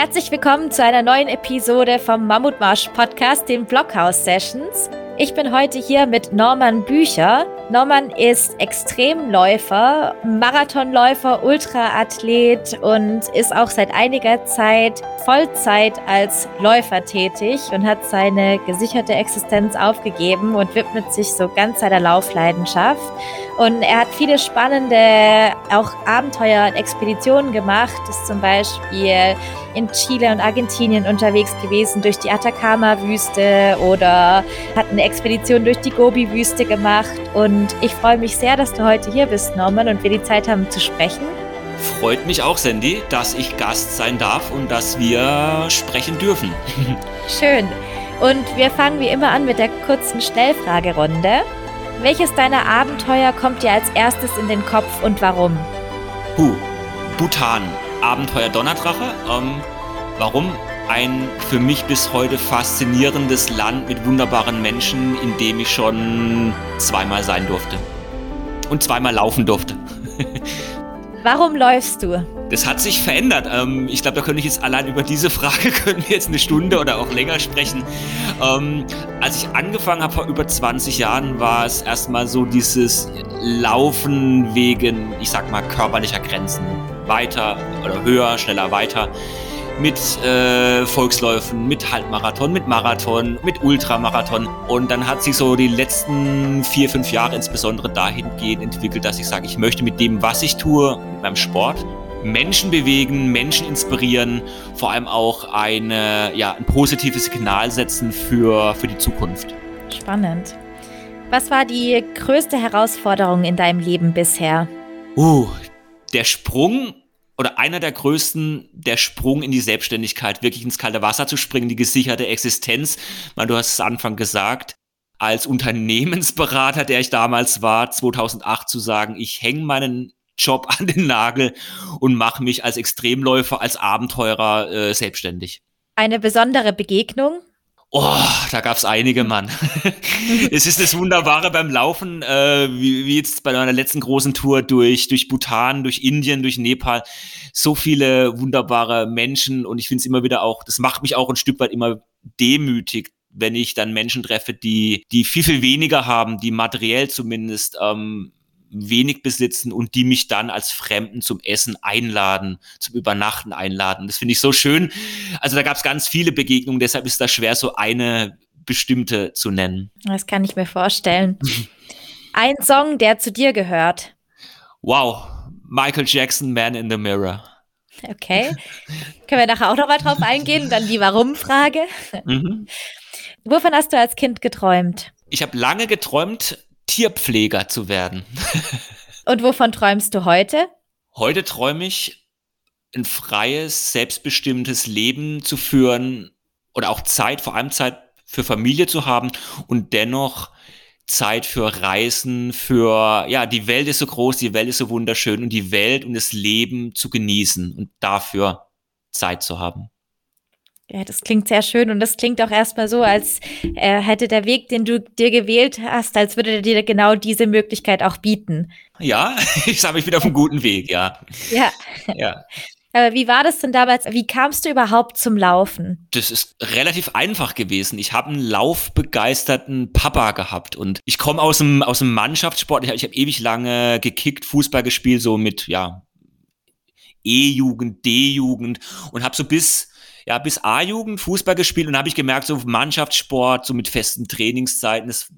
Herzlich willkommen zu einer neuen Episode vom Mammutmarsch Podcast, den Blockhouse Sessions. Ich bin heute hier mit Norman Bücher. Norman ist Extremläufer, Marathonläufer, Ultraathlet und ist auch seit einiger Zeit Vollzeit als Läufer tätig und hat seine gesicherte Existenz aufgegeben und widmet sich so ganz seiner Laufleidenschaft. Und er hat viele spannende auch Abenteuer und Expeditionen gemacht, ist zum Beispiel in Chile und Argentinien unterwegs gewesen durch die Atacama-Wüste oder hat eine Expedition durch die Gobi-Wüste gemacht und ich freue mich sehr, dass du heute hier bist, Norman, und wir die Zeit haben zu sprechen. Freut mich auch, Sandy, dass ich Gast sein darf und dass wir sprechen dürfen. Schön. Und wir fangen wie immer an mit der kurzen Schnellfragerunde. Welches deiner Abenteuer kommt dir als erstes in den Kopf und warum? Huh, Bhutan, Abenteuer Donnerdrache. Ähm, warum? ein für mich bis heute faszinierendes Land mit wunderbaren Menschen, in dem ich schon zweimal sein durfte. Und zweimal laufen durfte. Warum läufst du? Das hat sich verändert. Ähm, ich glaube, da könnte ich jetzt allein über diese Frage können wir jetzt eine Stunde oder auch länger sprechen. Ähm, als ich angefangen habe vor über 20 Jahren, war es erstmal so dieses Laufen wegen, ich sag mal, körperlicher Grenzen. Weiter oder höher, schneller weiter mit äh, Volksläufen, mit Halbmarathon, mit Marathon, mit Ultramarathon. Und dann hat sich so die letzten vier, fünf Jahre insbesondere dahingehend entwickelt, dass ich sage, ich möchte mit dem, was ich tue, mit meinem Sport, Menschen bewegen, Menschen inspirieren, vor allem auch eine, ja, ein positives Signal setzen für, für die Zukunft. Spannend. Was war die größte Herausforderung in deinem Leben bisher? Uh, der Sprung oder einer der größten, der Sprung in die Selbstständigkeit, wirklich ins kalte Wasser zu springen, die gesicherte Existenz. Weil du hast es Anfang gesagt, als Unternehmensberater, der ich damals war, 2008 zu sagen, ich hänge meinen Job an den Nagel und mache mich als Extremläufer, als Abenteurer äh, selbstständig. Eine besondere Begegnung? Oh, da gab's einige, Mann. es ist das Wunderbare beim Laufen, äh, wie, wie jetzt bei meiner letzten großen Tour durch, durch Bhutan, durch Indien, durch Nepal. So viele wunderbare Menschen und ich finde es immer wieder auch, das macht mich auch ein Stück weit immer demütig, wenn ich dann Menschen treffe, die, die viel, viel weniger haben, die materiell zumindest ähm, wenig besitzen und die mich dann als Fremden zum Essen einladen, zum Übernachten einladen. Das finde ich so schön. Also da gab es ganz viele Begegnungen, deshalb ist das schwer, so eine bestimmte zu nennen. Das kann ich mir vorstellen. Ein Song, der zu dir gehört. Wow, Michael Jackson, Man in the Mirror. Okay. Können wir nachher auch noch mal drauf eingehen? Dann die Warum-Frage. Mhm. Wovon hast du als Kind geträumt? Ich habe lange geträumt, Tierpfleger zu werden. Und wovon träumst du heute? Heute träume ich, ein freies, selbstbestimmtes Leben zu führen oder auch Zeit, vor allem Zeit für Familie zu haben und dennoch Zeit für Reisen, für, ja, die Welt ist so groß, die Welt ist so wunderschön und die Welt und das Leben zu genießen und dafür Zeit zu haben. Ja, das klingt sehr schön und das klingt auch erstmal so, als äh, hätte der Weg, den du dir gewählt hast, als würde er dir genau diese Möglichkeit auch bieten. Ja, ich habe mich wieder auf einem guten Weg, ja. Ja. Ja. Aber wie war das denn damals? Wie kamst du überhaupt zum Laufen? Das ist relativ einfach gewesen. Ich habe einen laufbegeisterten Papa gehabt und ich komme aus dem, aus dem Mannschaftssport. Ich habe hab ewig lange gekickt, Fußball gespielt, so mit, ja, E-Jugend, D-Jugend und habe so bis ja, bis A-Jugend Fußball gespielt und habe ich gemerkt, so Mannschaftssport, so mit festen Trainingszeiten, ist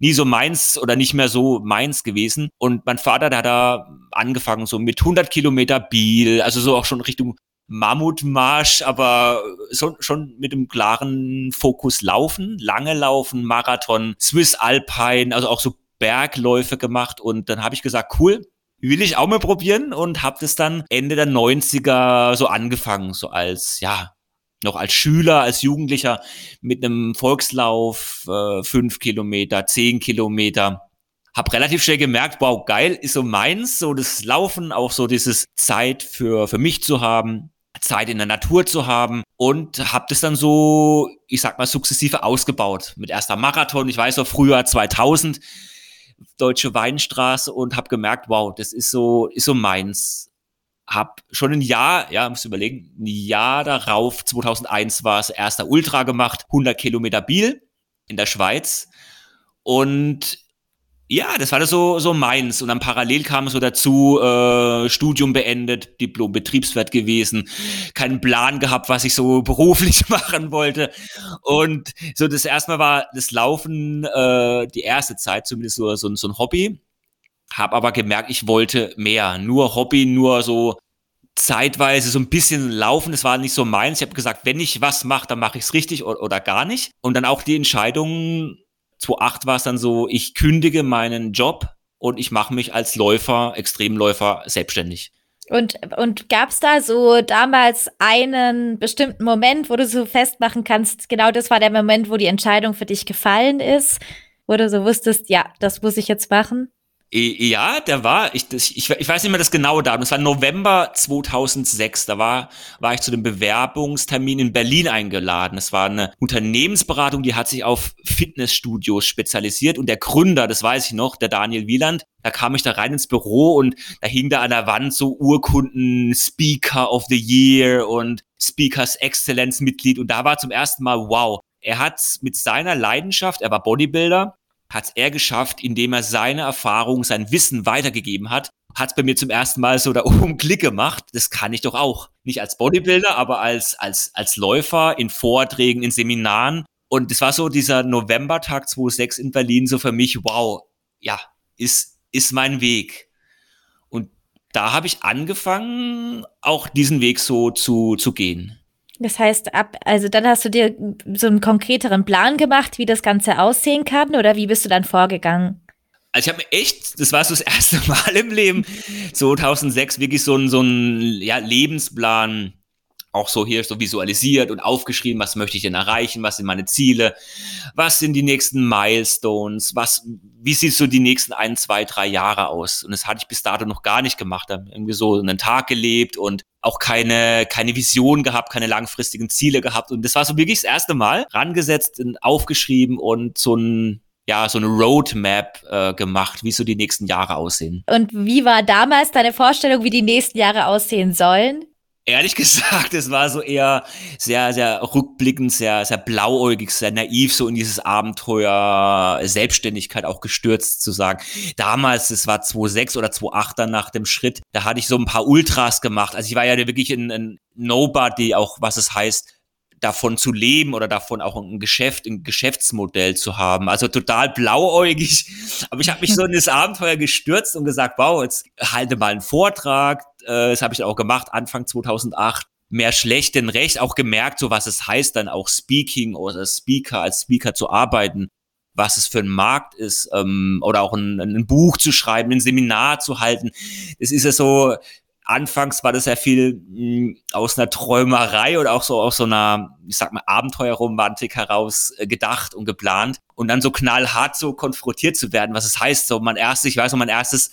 nie so meins oder nicht mehr so meins gewesen. Und mein Vater, der hat da angefangen, so mit 100 Kilometer Biel, also so auch schon Richtung Mammutmarsch, aber so, schon mit dem klaren Fokus Laufen, lange Laufen, Marathon, Swiss Alpine, also auch so Bergläufe gemacht. Und dann habe ich gesagt, cool, will ich auch mal probieren und habe das dann Ende der 90er so angefangen, so als, ja, noch als Schüler, als Jugendlicher mit einem Volkslauf, äh, fünf Kilometer, zehn Kilometer. Hab relativ schnell gemerkt, wow, geil, ist so meins, so das Laufen, auch so dieses Zeit für, für mich zu haben, Zeit in der Natur zu haben und hab das dann so, ich sag mal, sukzessive ausgebaut. Mit erster Marathon, ich weiß noch, früher 2000, Deutsche Weinstraße und hab gemerkt, wow, das ist so, ist so meins hab schon ein Jahr, ja, muss überlegen, ein Jahr darauf, 2001 war es, erster Ultra gemacht, 100 Kilometer Biel in der Schweiz. Und ja, das war das so, so meins. Und dann parallel kam es so dazu, äh, Studium beendet, Diplom Betriebswirt gewesen, keinen Plan gehabt, was ich so beruflich machen wollte. Und so das erste Mal war das Laufen äh, die erste Zeit, zumindest so, so, so ein Hobby. Hab aber gemerkt, ich wollte mehr. Nur Hobby, nur so zeitweise so ein bisschen laufen. Das war nicht so meins. Ich habe gesagt, wenn ich was mache, dann mache ich es richtig oder, oder gar nicht. Und dann auch die Entscheidung, 2008 war es dann so, ich kündige meinen Job und ich mache mich als Läufer, Extremläufer selbstständig. Und, und gab es da so damals einen bestimmten Moment, wo du so festmachen kannst, genau das war der Moment, wo die Entscheidung für dich gefallen ist, wo du so wusstest, ja, das muss ich jetzt machen? Ja, der war, ich, das, ich, ich weiß nicht mehr das genaue Datum, das war November 2006, da war, war ich zu dem Bewerbungstermin in Berlin eingeladen. Es war eine Unternehmensberatung, die hat sich auf Fitnessstudios spezialisiert. Und der Gründer, das weiß ich noch, der Daniel Wieland, da kam ich da rein ins Büro und da hing da an der Wand so Urkunden, Speaker of the Year und Speakers Excellence Mitglied und da war zum ersten Mal, wow, er hat mit seiner Leidenschaft, er war Bodybuilder, hat er geschafft, indem er seine Erfahrung, sein Wissen weitergegeben hat. Hat bei mir zum ersten Mal so da oben Klick gemacht. Das kann ich doch auch. Nicht als Bodybuilder, aber als, als, als Läufer, in Vorträgen, in Seminaren. Und das war so dieser Novembertag 2006 in Berlin so für mich, wow, ja, ist, ist mein Weg. Und da habe ich angefangen, auch diesen Weg so zu, zu gehen. Das heißt, ab, also dann hast du dir so einen konkreteren Plan gemacht, wie das Ganze aussehen kann, oder wie bist du dann vorgegangen? Also ich habe mir echt, das war so das erste Mal im Leben, 2006 wirklich so ein, so ein ja, Lebensplan auch so hier so visualisiert und aufgeschrieben, was möchte ich denn erreichen, was sind meine Ziele, was sind die nächsten Milestones, was, wie sieht so die nächsten ein, zwei, drei Jahre aus? Und das hatte ich bis dato noch gar nicht gemacht. Da irgendwie so einen Tag gelebt und auch keine, keine Vision gehabt, keine langfristigen Ziele gehabt. Und das war so wirklich das erste Mal rangesetzt, aufgeschrieben und so ein ja, so eine Roadmap äh, gemacht, wie so die nächsten Jahre aussehen. Und wie war damals deine Vorstellung, wie die nächsten Jahre aussehen sollen? Ehrlich gesagt, es war so eher sehr, sehr rückblickend, sehr, sehr blauäugig, sehr naiv, so in dieses Abenteuer Selbstständigkeit auch gestürzt zu sagen. Damals, es war 2006 oder 2008 dann nach dem Schritt, da hatte ich so ein paar Ultras gemacht. Also ich war ja wirklich ein, ein Nobody, auch was es heißt, davon zu leben oder davon auch ein Geschäft, ein Geschäftsmodell zu haben. Also total blauäugig. Aber ich habe mich so in das Abenteuer gestürzt und gesagt, wow, jetzt halte mal einen Vortrag. Äh, das habe ich auch gemacht, Anfang 2008 mehr schlecht denn recht auch gemerkt, so was es heißt, dann auch Speaking oder Speaker als Speaker zu arbeiten, was es für ein Markt ist ähm, oder auch ein, ein Buch zu schreiben, ein Seminar zu halten. Es ist ja so, anfangs war das ja viel mh, hm, aus einer Träumerei oder auch so aus so einer, ich sag mal, Abenteuerromantik heraus äh, gedacht und geplant und dann so knallhart so konfrontiert zu werden, was es heißt, so mein erstes, ich weiß noch, mein erstes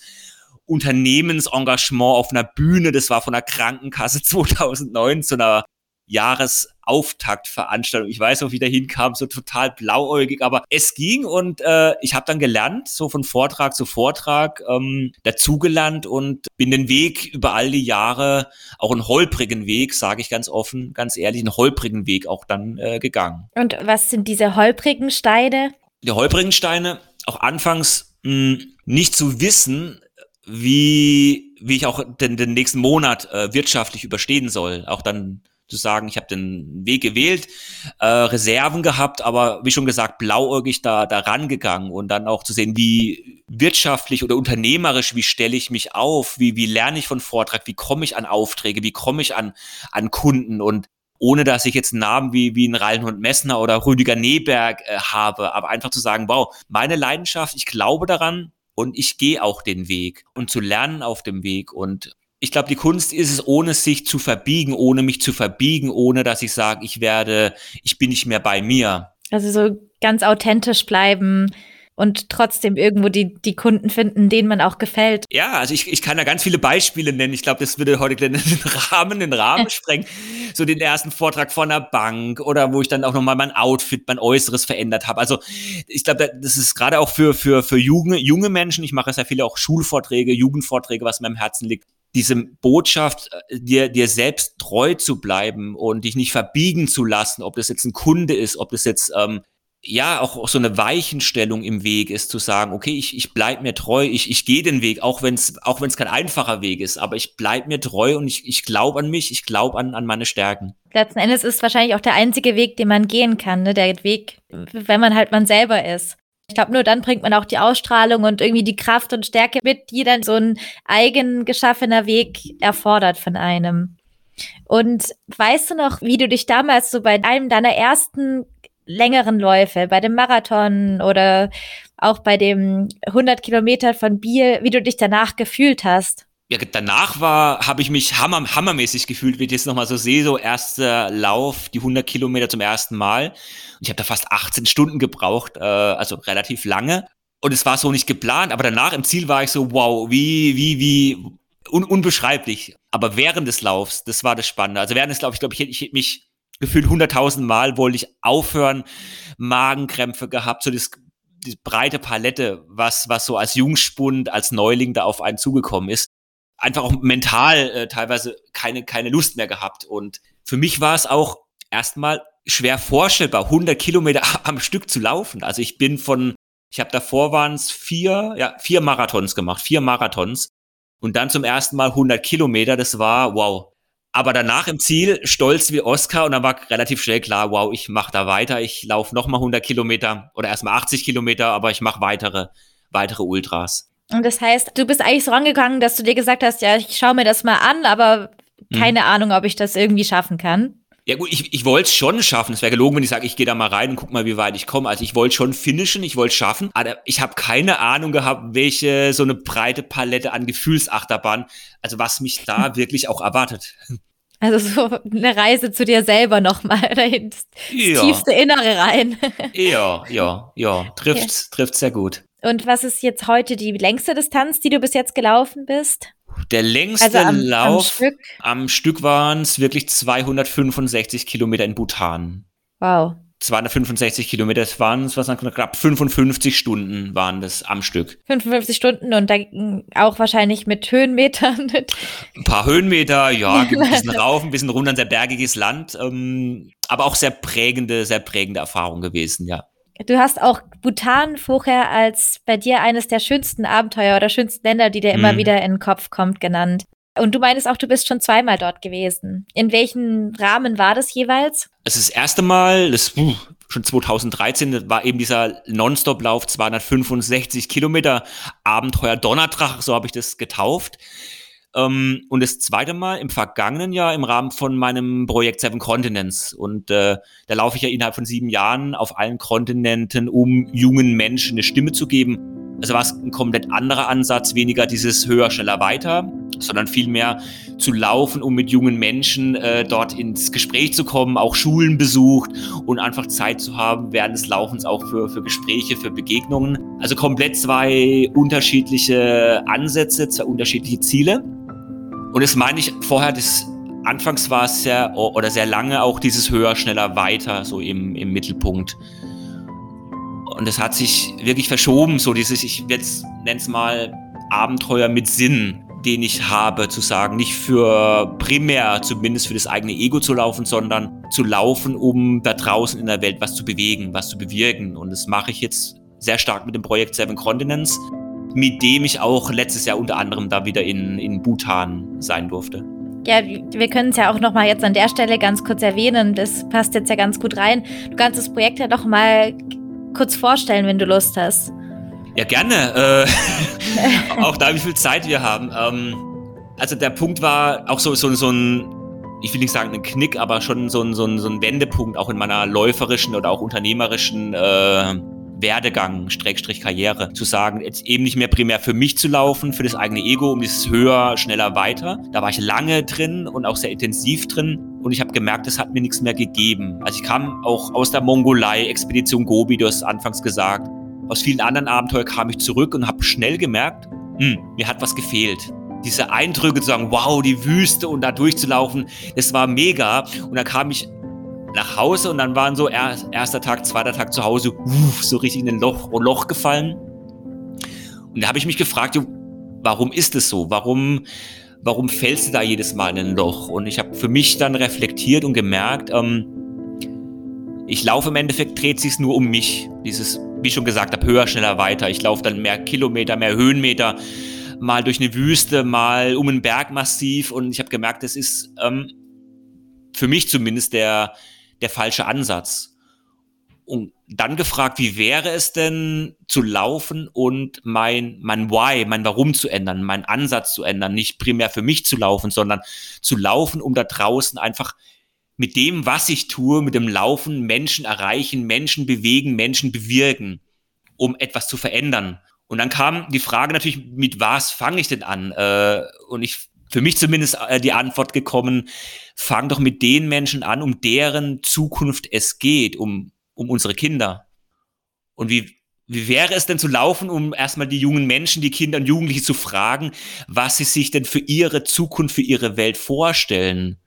Unternehmensengagement auf einer Bühne, das war von der Krankenkasse 2009 zu einer Jahresauftaktveranstaltung. Ich weiß noch, wie der hinkam, so total blauäugig, aber es ging und äh, ich habe dann gelernt, so von Vortrag zu Vortrag ähm, dazugelernt und bin den Weg über all die Jahre, auch einen holprigen Weg, sage ich ganz offen, ganz ehrlich, einen holprigen Weg auch dann äh, gegangen. Und was sind diese holprigen Steine? Die holprigen Steine, auch anfangs mh, nicht zu wissen, wie, wie ich auch den, den nächsten Monat äh, wirtschaftlich überstehen soll. Auch dann zu sagen, ich habe den Weg gewählt, äh, Reserven gehabt, aber wie schon gesagt, blauäugig da, da rangegangen und dann auch zu sehen, wie wirtschaftlich oder unternehmerisch, wie stelle ich mich auf, wie, wie lerne ich von Vortrag, wie komme ich an Aufträge, wie komme ich an, an Kunden und ohne dass ich jetzt Namen wie, wie ein Reinhold Messner oder Rüdiger Neberg äh, habe, aber einfach zu sagen, wow, meine Leidenschaft, ich glaube daran, und ich gehe auch den Weg und zu lernen auf dem Weg und ich glaube, die Kunst ist es, ohne sich zu verbiegen, ohne mich zu verbiegen, ohne dass ich sage, ich werde, ich bin nicht mehr bei mir. Also so ganz authentisch bleiben und trotzdem irgendwo die, die Kunden finden, denen man auch gefällt. Ja, also ich, ich kann da ganz viele Beispiele nennen. Ich glaube, das würde heute den Rahmen, den Rahmen sprengen. So den ersten Vortrag von der Bank oder wo ich dann auch nochmal mein Outfit, mein Äußeres verändert habe. Also ich glaube, das ist gerade auch für, für, für junge, junge Menschen, ich mache sehr viele auch Schulvorträge, Jugendvorträge, was mir am Herzen liegt, diese Botschaft, äh, dir, dir selbst treu zu bleiben und dich nicht verbiegen zu lassen, ob das jetzt ein Kunde ist, ob das jetzt ähm, ja auch, auch so eine Weichenstellung im Weg ist, zu sagen, okay, ich, ich bleib mir treu, ich, ich gehe den Weg, auch wenn es auch wenn's kein einfacher Weg ist, aber ich bleib mir treu und ich, ich glaube an mich, ich glaube an, an meine Stärken. Letzten Endes ist wahrscheinlich auch der einzige Weg, den man gehen kann, ne? der Weg, wenn man halt man selber ist. Ich glaube, nur dann bringt man auch die Ausstrahlung und irgendwie die Kraft und Stärke mit, die dann so ein eigen geschaffener Weg erfordert von einem. Und weißt du noch, wie du dich damals so bei einem deiner ersten längeren Läufe, bei dem Marathon oder auch bei dem 100 Kilometer von Biel, wie du dich danach gefühlt hast. Ja, danach war, habe ich mich hammer, hammermäßig gefühlt, wie ich das nochmal so sehe, so erster Lauf, die 100 Kilometer zum ersten Mal. Und ich habe da fast 18 Stunden gebraucht, äh, also relativ lange. Und es war so nicht geplant, aber danach im Ziel war ich so, wow, wie, wie, wie, un unbeschreiblich. Aber während des Laufs, das war das Spannende. Also während des Laufs, ich glaube, ich hätte ich mich gefühlt hunderttausend Mal wollte ich aufhören, Magenkrämpfe gehabt, so das, die breite Palette, was, was so als Jungspund, als Neuling da auf einen zugekommen ist. Einfach auch mental äh, teilweise keine, keine Lust mehr gehabt. Und für mich war es auch erstmal schwer vorstellbar, 100 Kilometer am Stück zu laufen. Also ich bin von, ich habe davor waren es vier, ja, vier Marathons gemacht, vier Marathons. Und dann zum ersten Mal 100 Kilometer, das war wow. Aber danach im Ziel stolz wie Oscar und dann war relativ schnell klar, wow, ich mache da weiter, ich laufe nochmal 100 Kilometer oder erstmal 80 Kilometer, aber ich mache weitere, weitere Ultras. Und das heißt, du bist eigentlich so rangegangen, dass du dir gesagt hast, ja, ich schaue mir das mal an, aber keine hm. Ahnung, ob ich das irgendwie schaffen kann. Ja gut, ich, ich wollte es schon schaffen. Es wäre gelogen, wenn ich sage, ich gehe da mal rein und guck mal, wie weit ich komme. Also ich wollte schon finishen, ich wollte schaffen, aber ich habe keine Ahnung gehabt, welche so eine breite Palette an Gefühlsachterbahn, also was mich da wirklich auch erwartet. Also so eine Reise zu dir selber nochmal dahin, das ja. tiefste Innere rein. Ja, ja, ja, trifft, okay. trifft sehr gut. Und was ist jetzt heute die längste Distanz, die du bis jetzt gelaufen bist? Der längste also am, Lauf am Stück, am Stück waren es wirklich 265 Kilometer in Bhutan. Wow. 265 Kilometer, waren es, was dann knapp 55 Stunden waren das am Stück. 55 Stunden und dann auch wahrscheinlich mit Höhenmetern. ein paar Höhenmeter, ja, ein bisschen rauf, ein bisschen runter, ein sehr bergiges Land, ähm, aber auch sehr prägende, sehr prägende Erfahrung gewesen, ja. Du hast auch Bhutan vorher als bei dir eines der schönsten Abenteuer oder schönsten Länder, die dir immer mhm. wieder in den Kopf kommt, genannt. Und du meinst auch, du bist schon zweimal dort gewesen. In welchem Rahmen war das jeweils? Ist das erste Mal, das uh, schon 2013, war eben dieser Nonstop-Lauf 265 Kilometer Abenteuer Donnerdrache, so habe ich das getauft. Ähm, und das zweite Mal im vergangenen Jahr im Rahmen von meinem Projekt Seven Continents. Und äh, da laufe ich ja innerhalb von sieben Jahren auf allen Kontinenten, um jungen Menschen eine Stimme zu geben. Also war es ein komplett anderer Ansatz, weniger dieses höher, schneller, weiter, sondern vielmehr zu laufen, um mit jungen Menschen äh, dort ins Gespräch zu kommen, auch Schulen besucht und einfach Zeit zu haben während des Laufens auch für, für Gespräche, für Begegnungen. Also komplett zwei unterschiedliche Ansätze, zwei unterschiedliche Ziele. Und das meine ich vorher, das anfangs war es sehr oder sehr lange auch dieses höher, schneller, weiter so im, im Mittelpunkt. Und es hat sich wirklich verschoben, so dieses, ich jetzt nenne es mal Abenteuer mit Sinn, den ich habe, zu sagen, nicht für primär, zumindest für das eigene Ego zu laufen, sondern zu laufen, um da draußen in der Welt was zu bewegen, was zu bewirken. Und das mache ich jetzt sehr stark mit dem Projekt Seven Continents, mit dem ich auch letztes Jahr unter anderem da wieder in, in Bhutan sein durfte. Ja, wir können es ja auch noch mal jetzt an der Stelle ganz kurz erwähnen. Das passt jetzt ja ganz gut rein. Du kannst das Projekt ja noch mal kurz vorstellen, wenn du Lust hast. Ja, gerne. Äh, auch da, wie viel Zeit wir haben. Ähm, also der Punkt war auch so, so, so ein, ich will nicht sagen ein Knick, aber schon so ein, so ein, so ein Wendepunkt auch in meiner läuferischen oder auch unternehmerischen äh, Werdegang, Streckstrich Karriere, zu sagen, jetzt eben nicht mehr primär für mich zu laufen, für das eigene Ego, um dieses höher, schneller, weiter. Da war ich lange drin und auch sehr intensiv drin und ich habe gemerkt, es hat mir nichts mehr gegeben. Also ich kam auch aus der Mongolei, Expedition Gobi, du hast es anfangs gesagt. Aus vielen anderen Abenteuern kam ich zurück und habe schnell gemerkt, hm, mir hat was gefehlt. Diese Eindrücke zu sagen, wow, die Wüste und da durchzulaufen, das war mega. Und dann kam ich nach Hause und dann waren so er, erster Tag, zweiter Tag zu Hause, uff, so richtig in ein Loch, Loch gefallen. Und da habe ich mich gefragt, warum ist es so? Warum warum fällst du da jedes Mal in ein Loch? Und ich habe für mich dann reflektiert und gemerkt, ähm, ich laufe im Endeffekt, dreht sich nur um mich. Dieses, wie schon gesagt habe, höher, schneller, weiter. Ich laufe dann mehr Kilometer, mehr Höhenmeter, mal durch eine Wüste, mal um ein Bergmassiv. Und ich habe gemerkt, das ist ähm, für mich zumindest der, der falsche Ansatz. Und dann gefragt, wie wäre es denn zu laufen und mein, mein Why, mein Warum zu ändern, meinen Ansatz zu ändern, nicht primär für mich zu laufen, sondern zu laufen, um da draußen einfach mit dem, was ich tue, mit dem Laufen Menschen erreichen, Menschen bewegen, Menschen bewirken, um etwas zu verändern. Und dann kam die Frage natürlich, mit was fange ich denn an? Äh, und ich, für mich zumindest äh, die Antwort gekommen, fang doch mit den Menschen an, um deren Zukunft es geht, um, um unsere Kinder. Und wie, wie wäre es denn zu laufen, um erstmal die jungen Menschen, die Kinder und Jugendliche zu fragen, was sie sich denn für ihre Zukunft, für ihre Welt vorstellen?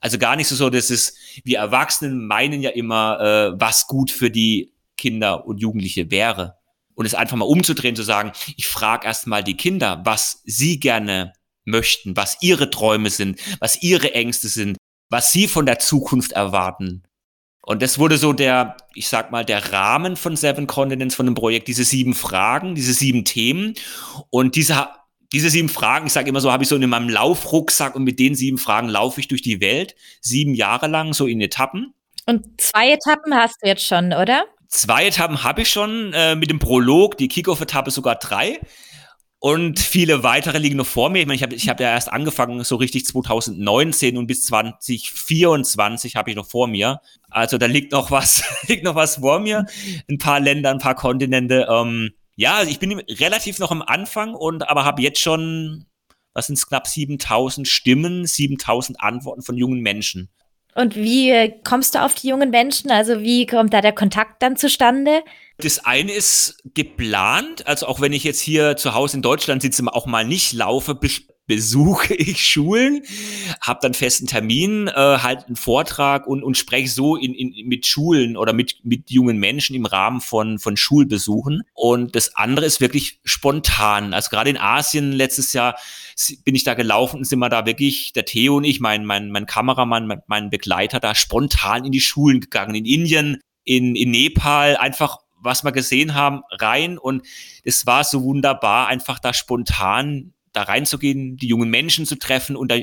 Also gar nicht so, so dass es, wir Erwachsenen meinen ja immer, äh, was gut für die Kinder und Jugendliche wäre. Und es einfach mal umzudrehen, zu sagen, ich frage erstmal die Kinder, was sie gerne möchten, was ihre Träume sind, was ihre Ängste sind, was sie von der Zukunft erwarten. Und das wurde so der, ich sag mal, der Rahmen von Seven Continents, von dem Projekt, diese sieben Fragen, diese sieben Themen. Und diese, diese sieben Fragen, ich sage immer so, habe ich so in meinem Laufrucksack und mit den sieben Fragen laufe ich durch die Welt, sieben Jahre lang, so in Etappen. Und zwei Etappen hast du jetzt schon, oder? Zwei Etappen habe ich schon, äh, mit dem Prolog, die Kickoff-Etappe sogar drei. Und viele weitere liegen noch vor mir. Ich meine, ich habe ich hab ja erst angefangen, so richtig 2019 und bis 2024 habe ich noch vor mir. Also da liegt noch was, liegt noch was vor mir. Ein paar Länder, ein paar Kontinente. Ähm, ja, also ich bin relativ noch am Anfang und aber habe jetzt schon, was sind es, knapp 7000 Stimmen, 7000 Antworten von jungen Menschen. Und wie kommst du auf die jungen Menschen? Also wie kommt da der Kontakt dann zustande? Das eine ist geplant, also auch wenn ich jetzt hier zu Hause in Deutschland sitze, auch mal nicht laufe, besuche ich Schulen, habe dann festen Termin, äh, halt einen Vortrag und, und spreche so in, in, mit Schulen oder mit, mit jungen Menschen im Rahmen von, von Schulbesuchen. Und das andere ist wirklich spontan. Also gerade in Asien letztes Jahr bin ich da gelaufen und sind wir da wirklich, der Theo und ich, mein, mein, mein Kameramann, mein, mein Begleiter, da spontan in die Schulen gegangen. In Indien, in, in Nepal, einfach was wir gesehen haben, rein und es war so wunderbar, einfach da spontan da reinzugehen, die jungen Menschen zu treffen und da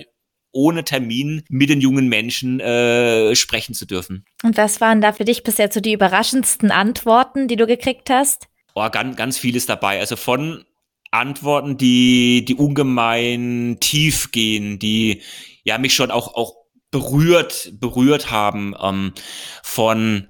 ohne Termin mit den jungen Menschen äh, sprechen zu dürfen. Und was waren da für dich bisher so die überraschendsten Antworten, die du gekriegt hast? Oh, ganz, ganz vieles dabei. Also von Antworten, die, die ungemein tief gehen, die ja mich schon auch, auch berührt, berührt haben, ähm, von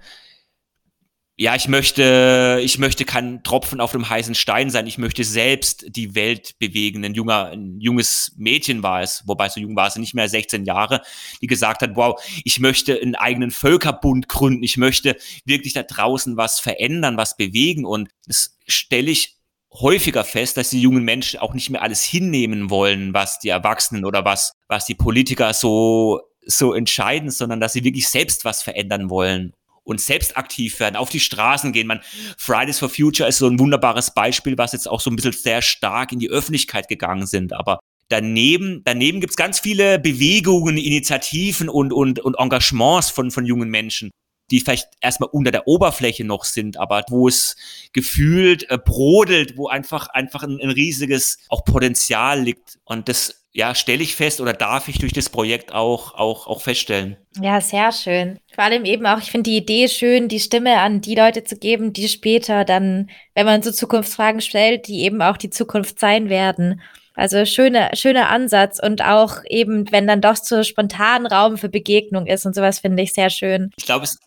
ja, ich möchte, ich möchte kein Tropfen auf dem heißen Stein sein. Ich möchte selbst die Welt bewegen. Ein junger, ein junges Mädchen war es, wobei so jung war es nicht mehr, 16 Jahre, die gesagt hat, wow, ich möchte einen eigenen Völkerbund gründen. Ich möchte wirklich da draußen was verändern, was bewegen. Und das stelle ich häufiger fest, dass die jungen Menschen auch nicht mehr alles hinnehmen wollen, was die Erwachsenen oder was, was die Politiker so so entscheiden, sondern dass sie wirklich selbst was verändern wollen und selbst aktiv werden, auf die Straßen gehen. Man, Fridays for Future ist so ein wunderbares Beispiel, was jetzt auch so ein bisschen sehr stark in die Öffentlichkeit gegangen sind. Aber daneben, daneben gibt's ganz viele Bewegungen, Initiativen und, und, und Engagements von, von jungen Menschen, die vielleicht erstmal unter der Oberfläche noch sind, aber wo es gefühlt äh, brodelt, wo einfach, einfach ein, ein riesiges auch Potenzial liegt. Und das ja, stelle ich fest oder darf ich durch das Projekt auch, auch, auch feststellen. Ja, sehr schön. Vor allem eben auch, ich finde die Idee schön, die Stimme an die Leute zu geben, die später dann, wenn man so Zukunftsfragen stellt, die eben auch die Zukunft sein werden. Also schöner schöner Ansatz und auch eben, wenn dann doch so spontan Raum für Begegnung ist und sowas finde ich sehr schön. Ich glaube, es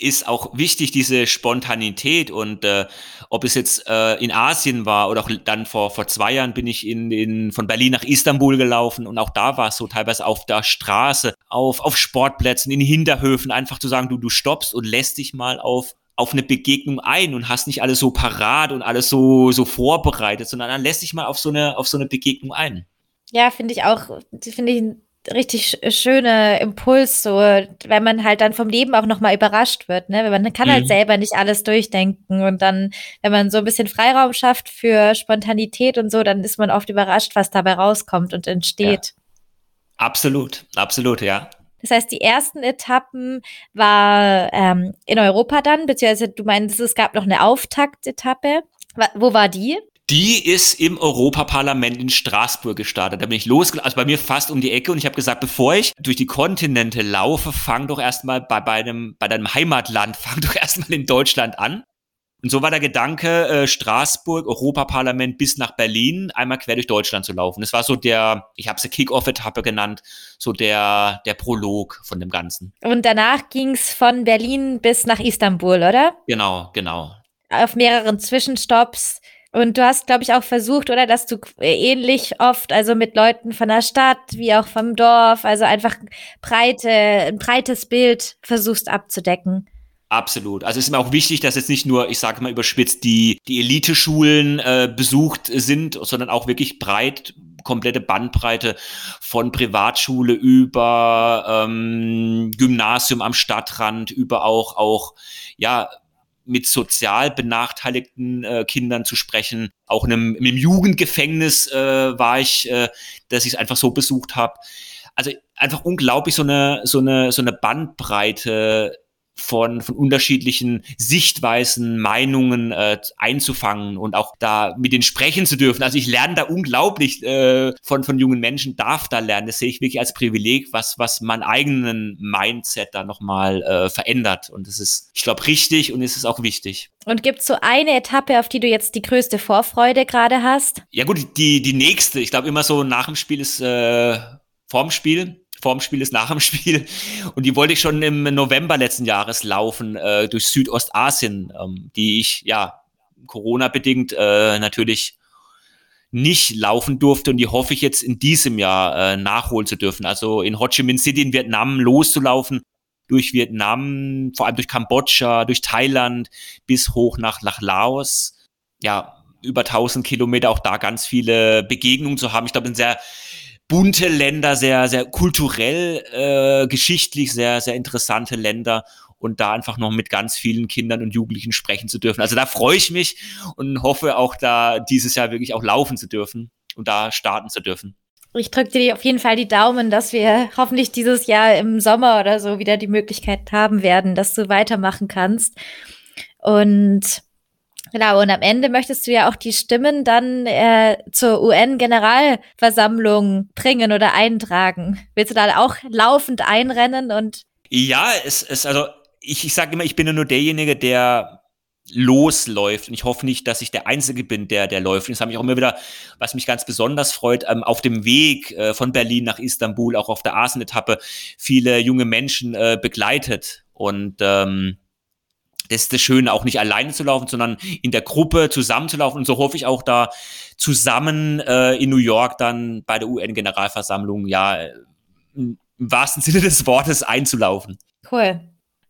ist auch wichtig, diese Spontanität und äh, ob es jetzt äh, in Asien war oder auch dann vor, vor zwei Jahren bin ich in, in, von Berlin nach Istanbul gelaufen und auch da war es so teilweise auf der Straße, auf, auf Sportplätzen, in Hinterhöfen, einfach zu sagen, du, du stoppst und lässt dich mal auf auf eine Begegnung ein und hast nicht alles so parat und alles so, so vorbereitet, sondern dann lässt dich mal auf so eine, auf so eine Begegnung ein. Ja, finde ich auch, finde ich richtig schöne Impuls, so wenn man halt dann vom Leben auch nochmal überrascht wird, ne? Man kann halt mhm. halt selber nicht alles durchdenken und dann, wenn man so ein bisschen Freiraum schafft für Spontanität und so, dann ist man oft überrascht, was dabei rauskommt und entsteht. Absolut, absolut, ja. Das heißt, die ersten Etappen war ähm, in Europa dann, beziehungsweise du meinst, es gab noch eine Auftaktetappe. Wo war die? Die ist im Europaparlament in Straßburg gestartet. Da bin ich losgelaufen, also bei mir fast um die Ecke und ich habe gesagt, bevor ich durch die Kontinente laufe, fang doch erstmal bei, bei, einem, bei deinem Heimatland, fang doch erstmal in Deutschland an. Und so war der Gedanke, äh, Straßburg, Europaparlament bis nach Berlin, einmal quer durch Deutschland zu laufen. Das war so der, ich habe sie Kick-Off-Etappe genannt, so der, der Prolog von dem Ganzen. Und danach ging es von Berlin bis nach Istanbul, oder? Genau, genau. Auf mehreren Zwischenstopps. Und du hast, glaube ich, auch versucht, oder, dass du ähnlich oft, also mit Leuten von der Stadt wie auch vom Dorf, also einfach breite, ein breites Bild versuchst abzudecken. Absolut. Also es ist mir auch wichtig, dass jetzt nicht nur, ich sage mal überspitzt, die, die Elite-Schulen äh, besucht sind, sondern auch wirklich breit, komplette Bandbreite von Privatschule über ähm, Gymnasium am Stadtrand, über auch, auch ja, mit sozial benachteiligten äh, Kindern zu sprechen. Auch in einem, im Jugendgefängnis äh, war ich, äh, dass ich es einfach so besucht habe. Also einfach unglaublich so eine, so eine, so eine Bandbreite von, von unterschiedlichen Sichtweisen, Meinungen äh, einzufangen und auch da mit denen sprechen zu dürfen. Also ich lerne da unglaublich äh, von, von jungen Menschen, darf da lernen. Das sehe ich wirklich als Privileg, was, was meinen eigenen Mindset da nochmal äh, verändert. Und das ist, ich glaube, richtig und es ist auch wichtig. Und gibt es so eine Etappe, auf die du jetzt die größte Vorfreude gerade hast? Ja gut, die, die nächste, ich glaube immer so nach dem Spiel ist äh, vorm Spiel vorm Spiel ist nach dem Spiel. Und die wollte ich schon im November letzten Jahres laufen, äh, durch Südostasien, ähm, die ich, ja, Corona-bedingt äh, natürlich nicht laufen durfte und die hoffe ich jetzt in diesem Jahr äh, nachholen zu dürfen. Also in Ho Chi Minh City in Vietnam loszulaufen, durch Vietnam, vor allem durch Kambodscha, durch Thailand bis hoch nach, nach Laos. Ja, über 1000 Kilometer, auch da ganz viele Begegnungen zu haben. Ich glaube, ein sehr bunte Länder, sehr, sehr kulturell, äh, geschichtlich sehr, sehr interessante Länder und da einfach noch mit ganz vielen Kindern und Jugendlichen sprechen zu dürfen. Also da freue ich mich und hoffe auch da dieses Jahr wirklich auch laufen zu dürfen und da starten zu dürfen. Ich drücke dir auf jeden Fall die Daumen, dass wir hoffentlich dieses Jahr im Sommer oder so wieder die Möglichkeit haben werden, dass du weitermachen kannst. Und Genau, und am Ende möchtest du ja auch die Stimmen dann äh, zur UN-Generalversammlung bringen oder eintragen. Willst du da auch laufend einrennen und? Ja, es ist also ich, ich sage immer, ich bin ja nur derjenige, der losläuft. Und ich hoffe nicht, dass ich der Einzige bin, der, der läuft. Und das habe ich auch immer wieder, was mich ganz besonders freut, ähm, auf dem Weg äh, von Berlin nach Istanbul, auch auf der Asen-Etappe, viele junge Menschen äh, begleitet. Und ähm, das ist das Schöne, auch nicht alleine zu laufen, sondern in der Gruppe zusammenzulaufen. Und so hoffe ich auch da zusammen äh, in New York dann bei der UN-Generalversammlung, ja, im wahrsten Sinne des Wortes einzulaufen. Cool.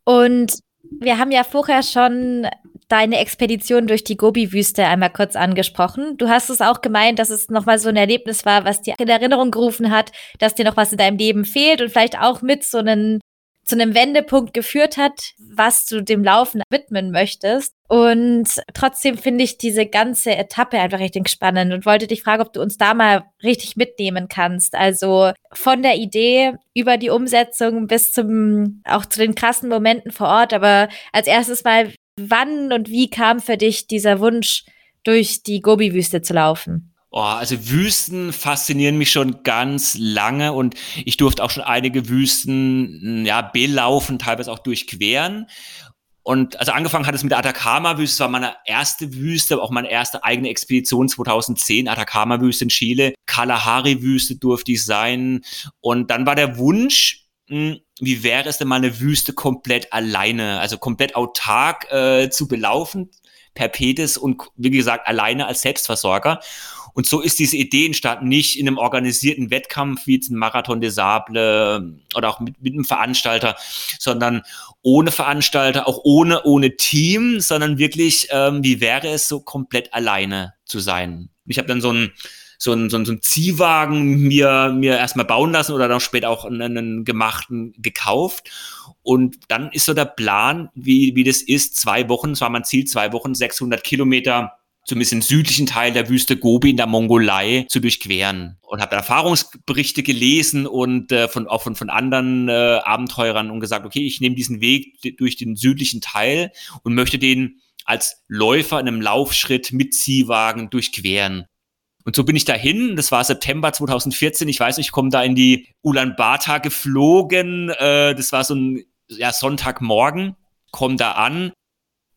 Und wir haben ja vorher schon deine Expedition durch die Gobi-Wüste einmal kurz angesprochen. Du hast es auch gemeint, dass es nochmal so ein Erlebnis war, was dir in Erinnerung gerufen hat, dass dir noch was in deinem Leben fehlt und vielleicht auch mit so einem zu einem Wendepunkt geführt hat, was du dem Laufen widmen möchtest. Und trotzdem finde ich diese ganze Etappe einfach richtig spannend und wollte dich fragen, ob du uns da mal richtig mitnehmen kannst. Also von der Idee über die Umsetzung bis zum, auch zu den krassen Momenten vor Ort. Aber als erstes mal, wann und wie kam für dich dieser Wunsch, durch die Gobi-Wüste zu laufen? Oh, also Wüsten faszinieren mich schon ganz lange und ich durfte auch schon einige Wüsten ja belaufen, teilweise auch durchqueren. Und also angefangen hat es mit der Atacama-Wüste, das war meine erste Wüste, auch meine erste eigene Expedition 2010, Atacama-Wüste in Chile, Kalahari-Wüste durfte ich sein. Und dann war der Wunsch, hm, wie wäre es denn mal eine Wüste komplett alleine, also komplett autark äh, zu belaufen, per Pedes und wie gesagt alleine als Selbstversorger. Und so ist diese Idee entstanden, nicht in einem organisierten Wettkampf wie jetzt ein Marathon des Sable oder auch mit, mit einem Veranstalter, sondern ohne Veranstalter, auch ohne, ohne Team, sondern wirklich, ähm, wie wäre es so komplett alleine zu sein. Ich habe dann so ein so einen, so einen, so einen Ziehwagen mir, mir erstmal bauen lassen oder dann später auch einen, einen gemachten gekauft. Und dann ist so der Plan, wie, wie das ist, zwei Wochen, das war mein Ziel, zwei Wochen, 600 Kilometer zumindest den südlichen Teil der Wüste Gobi in der Mongolei zu durchqueren. Und habe Erfahrungsberichte gelesen und äh, von, auch von, von anderen äh, Abenteurern und gesagt, okay, ich nehme diesen Weg durch den südlichen Teil und möchte den als Läufer in einem Laufschritt mit Ziehwagen durchqueren. Und so bin ich dahin. Das war September 2014. Ich weiß nicht, ich komme da in die Ulaanbaatar geflogen. Äh, das war so ein ja, Sonntagmorgen. Komme da an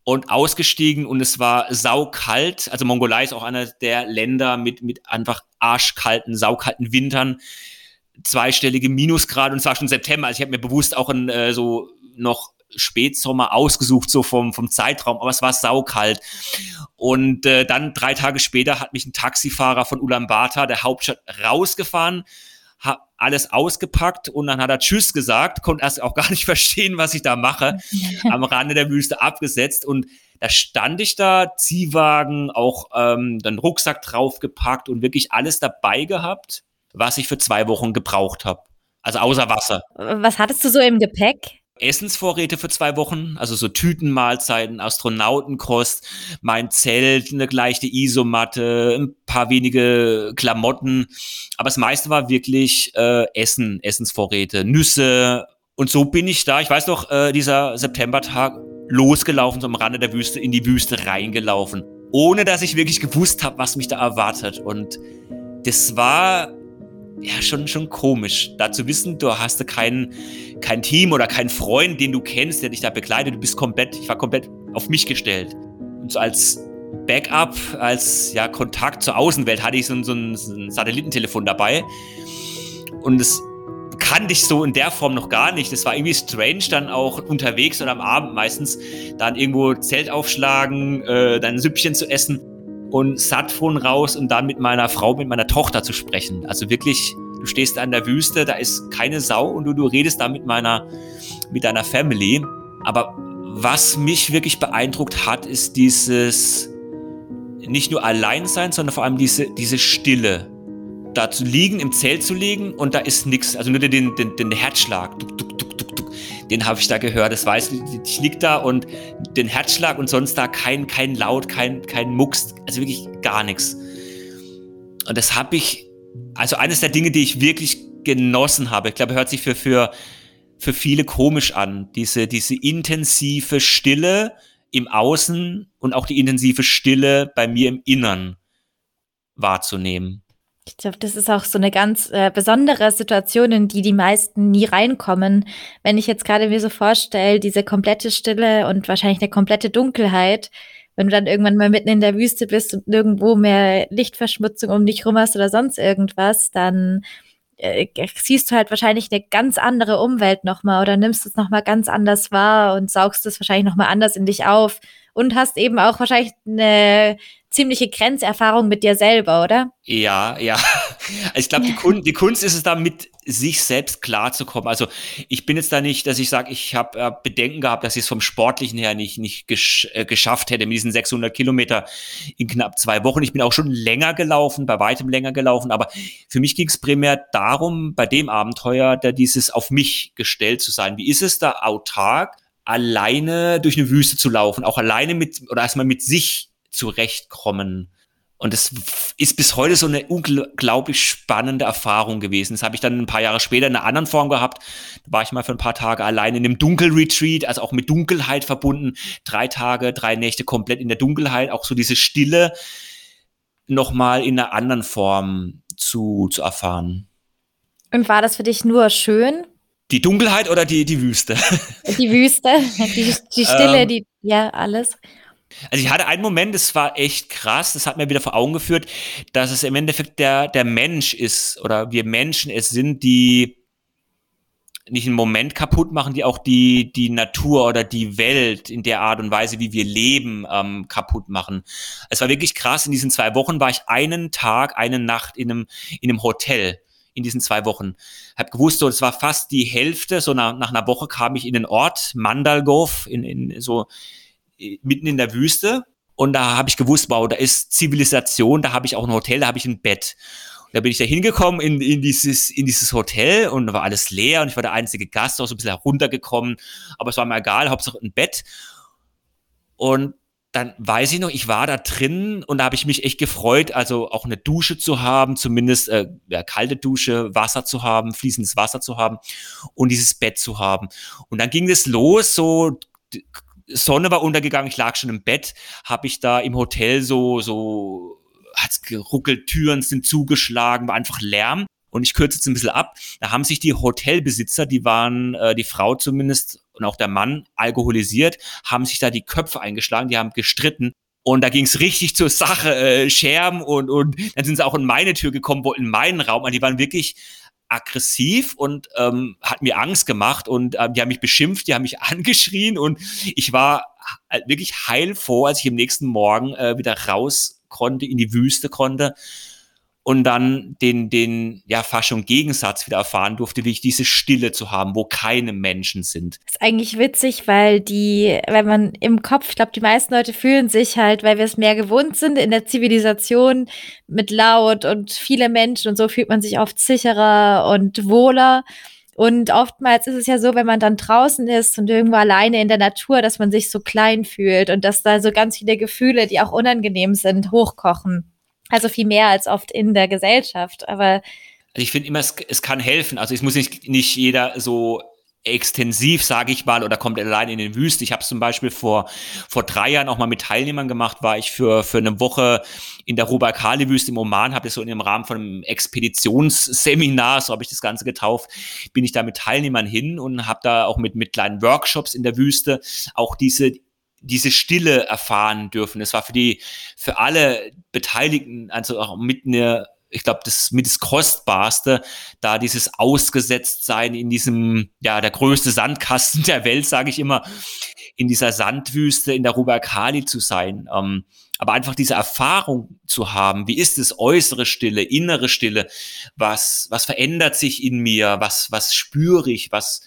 und ausgestiegen und es war saukalt. Also Mongolei ist auch einer der Länder mit, mit einfach arschkalten, saukalten Wintern. Zweistellige Minusgrad und es war schon September. Also ich habe mir bewusst auch ein, äh, so noch Spätsommer ausgesucht, so vom, vom Zeitraum, aber es war saukalt. Und äh, dann drei Tage später hat mich ein Taxifahrer von Ulaanbaatar, der Hauptstadt, rausgefahren habe alles ausgepackt und dann hat er Tschüss gesagt, konnte erst auch gar nicht verstehen, was ich da mache, am Rande der Wüste abgesetzt und da stand ich da, Ziehwagen, auch ähm, dann Rucksack draufgepackt und wirklich alles dabei gehabt, was ich für zwei Wochen gebraucht habe. Also außer Wasser. Was hattest du so im Gepäck? Essensvorräte für zwei Wochen, also so Tütenmahlzeiten, Astronautenkost, mein Zelt, eine leichte Isomatte, ein paar wenige Klamotten. Aber das meiste war wirklich äh, Essen, Essensvorräte, Nüsse. Und so bin ich da, ich weiß noch, äh, dieser Septembertag losgelaufen, so am Rande der Wüste, in die Wüste reingelaufen. Ohne dass ich wirklich gewusst habe, was mich da erwartet. Und das war ja schon, schon komisch, da zu wissen, du hast kein, kein Team oder keinen Freund, den du kennst, der dich da begleitet. Du bist komplett, ich war komplett auf mich gestellt. Und so als Backup, als ja, Kontakt zur Außenwelt hatte ich so, so, ein, so ein Satellitentelefon dabei. Und es kannte ich so in der Form noch gar nicht. Das war irgendwie strange, dann auch unterwegs oder am Abend meistens dann irgendwo Zelt aufschlagen, äh, dann Süppchen zu essen und Satphon raus und dann mit meiner Frau, mit meiner Tochter zu sprechen. Also wirklich, du stehst an der Wüste, da ist keine Sau und du, du redest da mit meiner, mit deiner Family. Aber was mich wirklich beeindruckt hat, ist dieses nicht nur Alleinsein, sondern vor allem diese, diese Stille. Da zu liegen, im Zelt zu liegen und da ist nichts, also nur den, den, den Herzschlag. Den habe ich da gehört. Das weiß ich, ich lieg da und den Herzschlag und sonst da kein, kein Laut, kein, kein Mucks, also wirklich gar nichts. Und das habe ich, also eines der Dinge, die ich wirklich genossen habe. Ich glaube, hört sich für, für, für viele komisch an. Diese, diese intensive Stille im Außen und auch die intensive Stille bei mir im Innern wahrzunehmen. Ich glaube, das ist auch so eine ganz äh, besondere Situation, in die die meisten nie reinkommen. Wenn ich jetzt gerade mir so vorstelle, diese komplette Stille und wahrscheinlich eine komplette Dunkelheit, wenn du dann irgendwann mal mitten in der Wüste bist und nirgendwo mehr Lichtverschmutzung um dich rum hast oder sonst irgendwas, dann äh, siehst du halt wahrscheinlich eine ganz andere Umwelt nochmal oder nimmst es nochmal ganz anders wahr und saugst es wahrscheinlich nochmal anders in dich auf und hast eben auch wahrscheinlich eine ziemliche Grenzerfahrung mit dir selber, oder? Ja, ja. Ich glaube, die, Kun die Kunst ist es da, mit sich selbst klarzukommen. Also ich bin jetzt da nicht, dass ich sage, ich habe äh, Bedenken gehabt, dass ich es vom Sportlichen her nicht, nicht gesch äh, geschafft hätte mit diesen 600 Kilometer in knapp zwei Wochen. Ich bin auch schon länger gelaufen, bei weitem länger gelaufen, aber für mich ging es primär darum, bei dem Abenteuer, da dieses auf mich gestellt zu sein. Wie ist es da autark? alleine durch eine Wüste zu laufen, auch alleine mit oder erstmal mit sich zurechtkommen. Und das ist bis heute so eine unglaublich spannende Erfahrung gewesen. Das habe ich dann ein paar Jahre später in einer anderen Form gehabt. Da war ich mal für ein paar Tage allein in einem Dunkelretreat, also auch mit Dunkelheit verbunden. Drei Tage, drei Nächte komplett in der Dunkelheit. Auch so diese Stille nochmal in einer anderen Form zu, zu erfahren. Und war das für dich nur schön? Die Dunkelheit oder die, die Wüste? Die Wüste, die, die Stille, ähm, die, ja, alles. Also ich hatte einen Moment, das war echt krass, das hat mir wieder vor Augen geführt, dass es im Endeffekt der, der Mensch ist oder wir Menschen es sind, die nicht einen Moment kaputt machen, die auch die, die Natur oder die Welt in der Art und Weise, wie wir leben, ähm, kaputt machen. Es war wirklich krass. In diesen zwei Wochen war ich einen Tag, eine Nacht in einem, in einem Hotel in diesen zwei Wochen. Hab gewusst, so, es war fast die Hälfte, so nach, nach einer Woche kam ich in den Ort Mandalgov, in, in so mitten in der Wüste. Und da habe ich gewusst, wow, da ist Zivilisation, da habe ich auch ein Hotel, da habe ich ein Bett. Und da bin ich da hingekommen in, in, dieses, in dieses Hotel und da war alles leer und ich war der einzige Gast, auch so ein bisschen heruntergekommen. Aber es war mir egal, Hauptsache ein Bett. Und dann weiß ich noch, ich war da drin und da habe ich mich echt gefreut, also auch eine Dusche zu haben, zumindest äh, ja, kalte Dusche, Wasser zu haben, fließendes Wasser zu haben und dieses Bett zu haben. Und dann ging es los, so Sonne war untergegangen, ich lag schon im Bett, habe ich da im Hotel so so hat's geruckelt, Türen sind zugeschlagen, war einfach Lärm. Und ich kürze jetzt ein bisschen ab. Da haben sich die Hotelbesitzer, die waren, äh, die Frau zumindest und auch der Mann alkoholisiert, haben sich da die Köpfe eingeschlagen, die haben gestritten. Und da ging es richtig zur Sache, äh, Scherben und, und dann sind sie auch in meine Tür gekommen, wollten meinen Raum, die waren wirklich aggressiv und ähm, hat mir Angst gemacht und äh, die haben mich beschimpft, die haben mich angeschrien und ich war wirklich heilfroh, als ich am nächsten Morgen äh, wieder raus konnte, in die Wüste konnte und dann den, den, ja, fast schon Gegensatz wieder erfahren durfte, wirklich diese Stille zu haben, wo keine Menschen sind. Das ist eigentlich witzig, weil die, wenn man im Kopf, ich glaube, die meisten Leute fühlen sich halt, weil wir es mehr gewohnt sind in der Zivilisation mit laut und viele Menschen und so fühlt man sich oft sicherer und wohler. Und oftmals ist es ja so, wenn man dann draußen ist und irgendwo alleine in der Natur, dass man sich so klein fühlt und dass da so ganz viele Gefühle, die auch unangenehm sind, hochkochen. Also viel mehr als oft in der Gesellschaft. Aber also ich finde immer, es, es kann helfen. Also es muss nicht, nicht jeder so extensiv, sage ich mal, oder kommt allein in den Wüste. Ich habe zum Beispiel vor, vor drei Jahren auch mal mit Teilnehmern gemacht, war ich für, für eine Woche in der Rubakali-Wüste im Oman, habe das so in dem Rahmen von einem Expeditionsseminar, so habe ich das Ganze getauft, bin ich da mit Teilnehmern hin und habe da auch mit, mit kleinen Workshops in der Wüste auch diese diese Stille erfahren dürfen. Es war für die, für alle Beteiligten, also auch mit einer ich glaube, das mit das Kostbarste, da dieses Ausgesetztsein in diesem, ja, der größte Sandkasten der Welt, sage ich immer, in dieser Sandwüste in der Rubakali zu sein. Ähm, aber einfach diese Erfahrung zu haben, wie ist es äußere Stille, innere Stille, was, was verändert sich in mir, was, was spüre ich, was,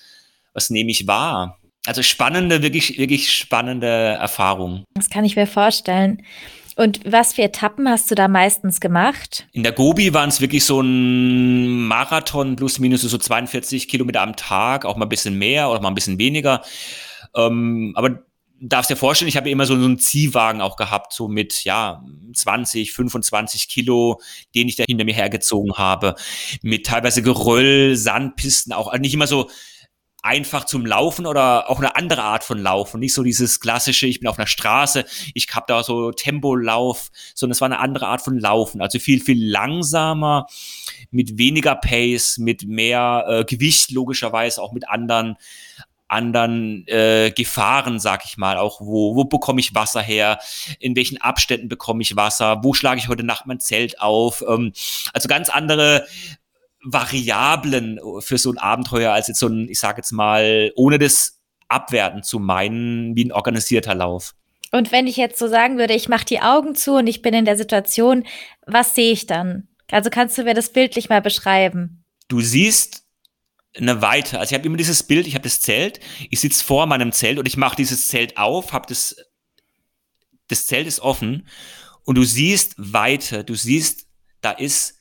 was nehme ich wahr? Also spannende, wirklich, wirklich spannende Erfahrung. Das kann ich mir vorstellen. Und was für Etappen hast du da meistens gemacht? In der Gobi waren es wirklich so ein Marathon plus minus so 42 Kilometer am Tag, auch mal ein bisschen mehr oder mal ein bisschen weniger. Ähm, aber darfst dir vorstellen, ich habe immer so, so einen Ziehwagen auch gehabt, so mit ja 20, 25 Kilo, den ich da hinter mir hergezogen habe, mit teilweise Geröll, Sandpisten, auch nicht immer so einfach zum Laufen oder auch eine andere Art von Laufen. Nicht so dieses klassische, ich bin auf einer Straße, ich habe da so Tempolauf, sondern es war eine andere Art von Laufen. Also viel, viel langsamer, mit weniger Pace, mit mehr äh, Gewicht, logischerweise auch mit anderen anderen äh, Gefahren, sag ich mal, auch wo, wo bekomme ich Wasser her, in welchen Abständen bekomme ich Wasser, wo schlage ich heute Nacht mein Zelt auf, ähm, also ganz andere Variablen für so ein Abenteuer als jetzt so ein, ich sage jetzt mal, ohne das abwerten zu meinen, wie ein organisierter Lauf. Und wenn ich jetzt so sagen würde, ich mache die Augen zu und ich bin in der Situation, was sehe ich dann? Also kannst du mir das bildlich mal beschreiben? Du siehst eine Weite. Also ich habe immer dieses Bild, ich habe das Zelt, ich sitze vor meinem Zelt und ich mache dieses Zelt auf, habe das, das Zelt ist offen und du siehst Weite, du siehst, da ist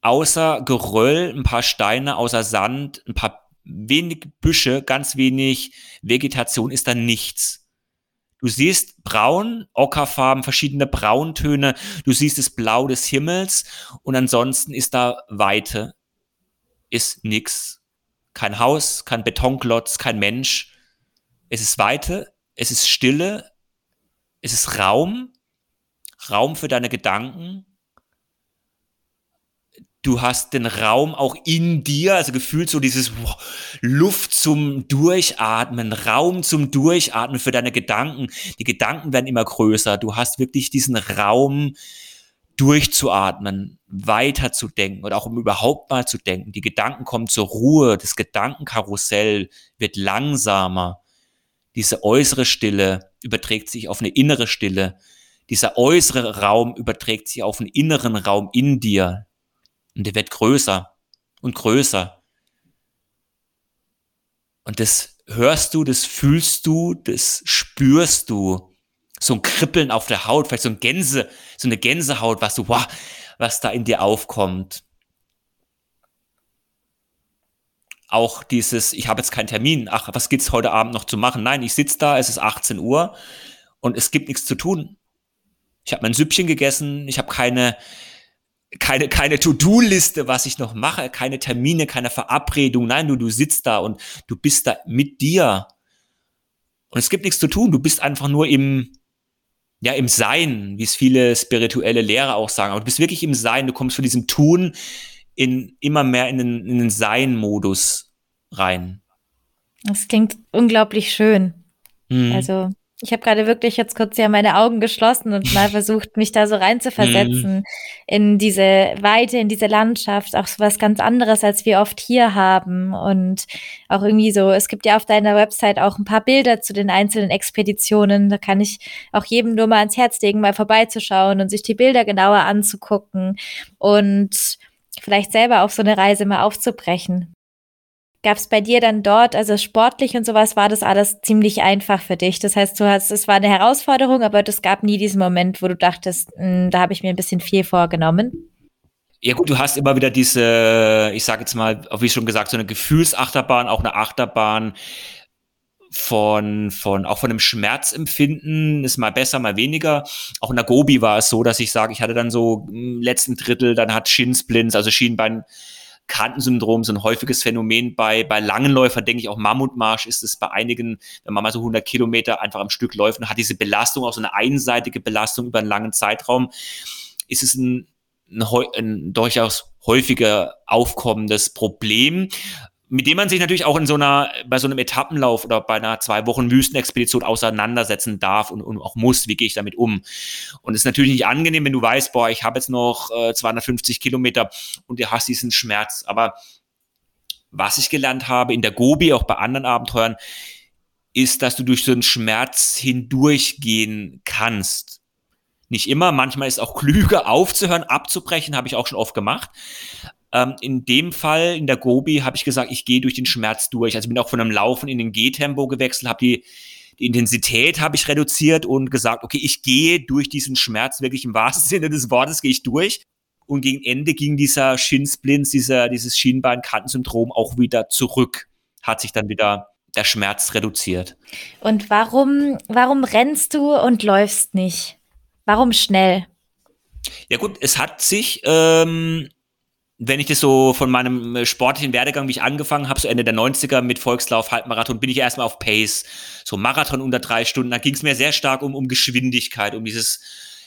außer Geröll, ein paar Steine, außer Sand, ein paar wenig Büsche, ganz wenig Vegetation ist da nichts. Du siehst braun, Ockerfarben, verschiedene Brauntöne, du siehst das Blau des Himmels und ansonsten ist da Weite, ist nix. Kein Haus, kein Betonklotz, kein Mensch. Es ist Weite, es ist Stille, es ist Raum, Raum für deine Gedanken, du hast den Raum auch in dir, also gefühlt so dieses wow, Luft zum Durchatmen, Raum zum Durchatmen für deine Gedanken. Die Gedanken werden immer größer. Du hast wirklich diesen Raum durchzuatmen, weiter zu denken oder auch um überhaupt mal zu denken. Die Gedanken kommen zur Ruhe, das Gedankenkarussell wird langsamer. Diese äußere Stille überträgt sich auf eine innere Stille. Dieser äußere Raum überträgt sich auf einen inneren Raum in dir. Und der wird größer und größer. Und das hörst du, das fühlst du, das spürst du. So ein Kribbeln auf der Haut, vielleicht so ein Gänse, so eine Gänsehaut, was du, wow, was da in dir aufkommt. Auch dieses, ich habe jetzt keinen Termin, ach, was gibt's heute Abend noch zu machen? Nein, ich sitze da, es ist 18 Uhr und es gibt nichts zu tun. Ich habe mein Süppchen gegessen, ich habe keine keine, keine To-Do-Liste, was ich noch mache, keine Termine, keine Verabredung. Nein, du, du sitzt da und du bist da mit dir. Und es gibt nichts zu tun. Du bist einfach nur im, ja, im Sein, wie es viele spirituelle Lehrer auch sagen. Aber du bist wirklich im Sein. Du kommst von diesem Tun in immer mehr in den, in den Sein-Modus rein. Das klingt unglaublich schön. Mhm. Also ich habe gerade wirklich jetzt kurz ja meine Augen geschlossen und mal versucht, mich da so reinzuversetzen mhm. in diese Weite, in diese Landschaft, auch so was ganz anderes, als wir oft hier haben. Und auch irgendwie so, es gibt ja auf deiner Website auch ein paar Bilder zu den einzelnen Expeditionen. Da kann ich auch jedem nur mal ans Herz legen, mal vorbeizuschauen und sich die Bilder genauer anzugucken und vielleicht selber auf so eine Reise mal aufzubrechen. Gab es bei dir dann dort, also sportlich und sowas, war das alles ziemlich einfach für dich? Das heißt, du hast, es war eine Herausforderung, aber es gab nie diesen Moment, wo du dachtest, mh, hm, da habe ich mir ein bisschen viel vorgenommen. Ja gut, du hast immer wieder diese, ich sage jetzt mal, wie schon gesagt, so eine Gefühlsachterbahn, auch eine Achterbahn von, von, auch von einem Schmerzempfinden, ist mal besser, mal weniger. Auch in der Gobi war es so, dass ich sage, ich hatte dann so im letzten Drittel, dann hat Shinsplints, also Schienbein, Kantensyndrom, so ein häufiges Phänomen. Bei, bei langen Läufern, denke ich auch Mammutmarsch ist es bei einigen, wenn man mal so 100 Kilometer einfach am Stück läuft und hat diese Belastung, auch so eine einseitige Belastung über einen langen Zeitraum, ist es ein, ein, ein durchaus häufiger aufkommendes Problem mit dem man sich natürlich auch in so einer, bei so einem Etappenlauf oder bei einer zwei Wochen Wüstenexpedition auseinandersetzen darf und, und auch muss, wie gehe ich damit um. Und es ist natürlich nicht angenehm, wenn du weißt, boah, ich habe jetzt noch äh, 250 Kilometer und du hast diesen Schmerz. Aber was ich gelernt habe in der Gobi, auch bei anderen Abenteuern, ist, dass du durch so einen Schmerz hindurchgehen kannst. Nicht immer, manchmal ist auch klüger aufzuhören, abzubrechen, habe ich auch schon oft gemacht. Ähm, in dem Fall, in der Gobi, habe ich gesagt, ich gehe durch den Schmerz durch. Also bin auch von einem Laufen in den Gehtempo gewechselt, habe die, die Intensität habe ich reduziert und gesagt, okay, ich gehe durch diesen Schmerz wirklich im wahrsten Sinne des Wortes, gehe ich durch. Und gegen Ende ging dieser Shinsplints, dieser, dieses Schienbeinkantensyndrom auch wieder zurück. Hat sich dann wieder der Schmerz reduziert. Und warum, warum rennst du und läufst nicht? Warum schnell? Ja gut, es hat sich ähm, wenn ich das so von meinem äh, sportlichen Werdegang, wie ich angefangen habe, so Ende der 90er mit Volkslauf, Halbmarathon, bin ich erstmal auf Pace. So Marathon unter drei Stunden. Da ging es mir sehr stark um, um Geschwindigkeit, um dieses,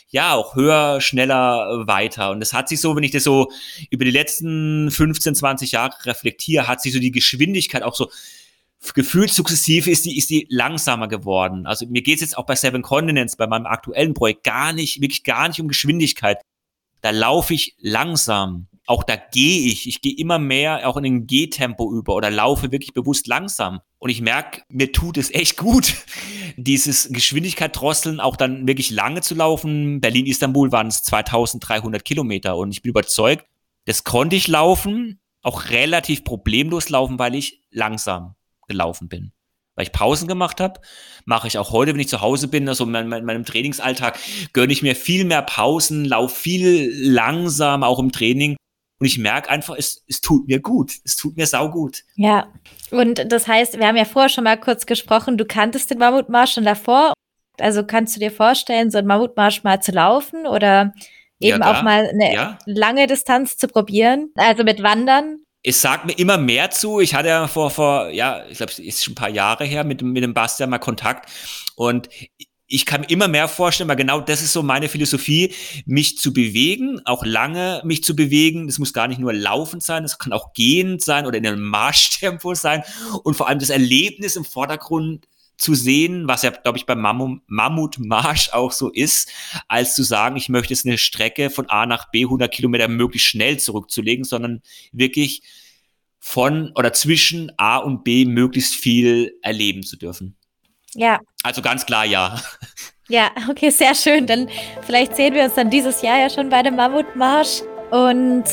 ja, auch höher, schneller, weiter. Und das hat sich so, wenn ich das so über die letzten 15, 20 Jahre reflektiere, hat sich so die Geschwindigkeit auch so gefühlt sukzessive ist die, ist die langsamer geworden. Also mir geht es jetzt auch bei Seven Continents, bei meinem aktuellen Projekt, gar nicht, wirklich gar nicht um Geschwindigkeit. Da laufe ich langsam auch da gehe ich. Ich gehe immer mehr auch in ein Gehtempo über oder laufe wirklich bewusst langsam. Und ich merke, mir tut es echt gut, dieses Geschwindigkeit drosseln, auch dann wirklich lange zu laufen. Berlin-Istanbul waren es 2300 Kilometer und ich bin überzeugt, das konnte ich laufen, auch relativ problemlos laufen, weil ich langsam gelaufen bin weil ich Pausen gemacht habe. Mache ich auch heute, wenn ich zu Hause bin, also in meinem, Trainingsalltag, gönne ich mir viel mehr Pausen, laufe viel langsam, auch im Training. Und ich merke einfach, es, es tut mir gut. Es tut mir saugut. Ja. Und das heißt, wir haben ja vorher schon mal kurz gesprochen, du kanntest den Mammutmarsch schon davor. Also kannst du dir vorstellen, so einen Mammutmarsch mal zu laufen oder eben ja, auch mal eine ja. lange Distanz zu probieren? Also mit Wandern? es sagt mir immer mehr zu. Ich hatte ja vor, vor ja, ich glaube, es ist schon ein paar Jahre her mit, mit dem Bastian mal Kontakt. Und ich kann mir immer mehr vorstellen, weil genau das ist so meine Philosophie, mich zu bewegen, auch lange mich zu bewegen. Das muss gar nicht nur laufend sein, das kann auch gehend sein oder in einem Marschtempo sein und vor allem das Erlebnis im Vordergrund zu sehen, was ja, glaube ich, beim Mammutmarsch auch so ist, als zu sagen, ich möchte jetzt eine Strecke von A nach B 100 Kilometer möglichst schnell zurückzulegen, sondern wirklich von oder zwischen A und B möglichst viel erleben zu dürfen. Ja. Also ganz klar ja. Ja, okay, sehr schön. Dann vielleicht sehen wir uns dann dieses Jahr ja schon bei dem Mammutmarsch. Und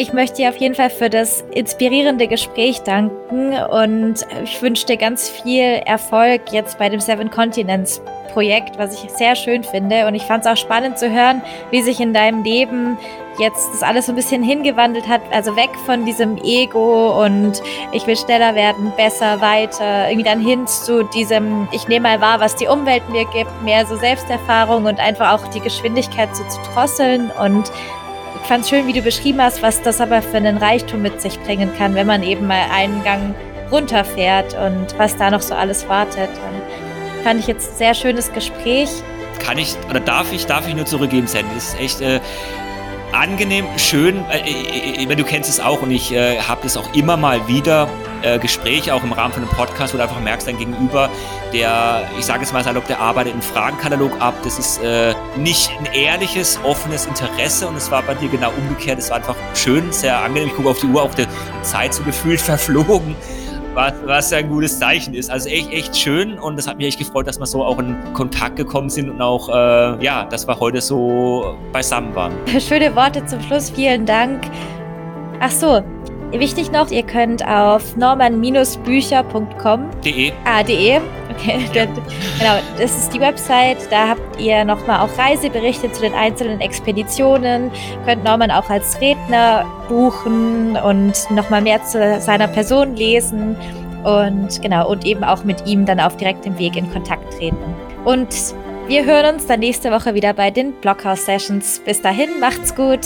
Ich möchte dir auf jeden Fall für das inspirierende Gespräch danken und ich wünsche dir ganz viel Erfolg jetzt bei dem Seven Continents Projekt, was ich sehr schön finde. Und ich fand es auch spannend zu hören, wie sich in deinem Leben jetzt das alles so ein bisschen hingewandelt hat. Also weg von diesem Ego und ich will schneller werden, besser, weiter. Irgendwie dann hin zu diesem, ich nehme mal wahr, was die Umwelt mir gibt, mehr so Selbsterfahrung und einfach auch die Geschwindigkeit so zu drosseln und ich fand es schön, wie du beschrieben hast, was das aber für einen Reichtum mit sich bringen kann, wenn man eben mal einen Gang runterfährt und was da noch so alles wartet. Und fand ich jetzt ein sehr schönes Gespräch. Kann ich oder darf ich, darf ich nur zurückgeben, Sandy. Das ist echt äh, angenehm, schön. Äh, äh, äh du kennst es auch und ich äh, habe das auch immer mal wieder äh, Gespräche, auch im Rahmen von einem Podcast, wo du einfach merkst, dein Gegenüber, der, ich sage es mal salopp, der arbeitet einen Fragenkatalog ab. Das ist äh, nicht ein ehrliches, offenes Interesse und es war bei dir genau umgekehrt. Es war einfach schön, sehr angenehm. Ich gucke auf die Uhr, auch die, Zeit so gefühlt verflogen was, was ja ein gutes Zeichen ist. Also echt, echt schön und das hat mich echt gefreut, dass wir so auch in Kontakt gekommen sind und auch, äh, ja, dass wir heute so beisammen waren. Schöne Worte zum Schluss, vielen Dank. Ach so, Wichtig noch, ihr könnt auf norman-bücher.com. De. Ah, de. Okay, ja. genau, das ist die Website. Da habt ihr nochmal auch Reiseberichte zu den einzelnen Expeditionen. Könnt Norman auch als Redner buchen und nochmal mehr zu seiner Person lesen. Und genau, und eben auch mit ihm dann auf direktem Weg in Kontakt treten. Und wir hören uns dann nächste Woche wieder bei den Blockhouse Sessions. Bis dahin, macht's gut.